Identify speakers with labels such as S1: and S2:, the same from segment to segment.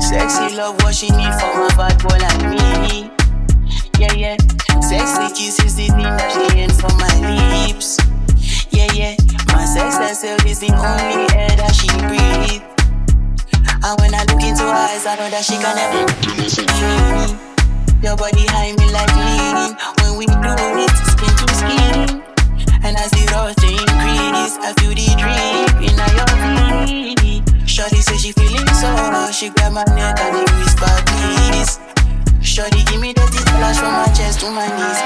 S1: Sexy love, what she need from a bad boy like me. Sex herself is the only air that she breathes. And when I look into her eyes, I know that she can never me. Your body high me like lean. When we do it, skin to skin. And as the rush increase, I feel the drip in your feet. Shorty say she feeling so, she grab my neck and it whisper please. Shorty give me the flash from my chest to my knees.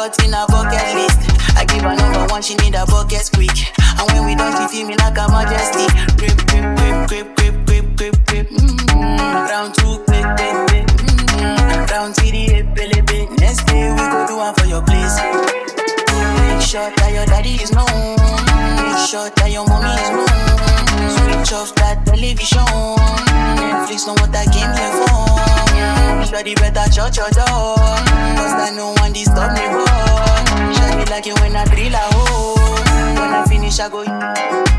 S1: Lot in her bucket list. I give her number one, she need a bucket quick. And when we done, she feel me like a majesty. Grip, grip, grip, grip, grip, grip, grip, grip. Mm-hmm. Round two, quick, quick, quick. Mm-hmm. Round three, pele, pele. Next day we go do one for your place. Make sure that your daddy is known. Make sure that your mommy is known. Switch off that television. Netflix know what I came here for. Shawty better shut your door. Cause I no one disturb me, boy. Shawty like it when I drill a hole. When I finish, I go.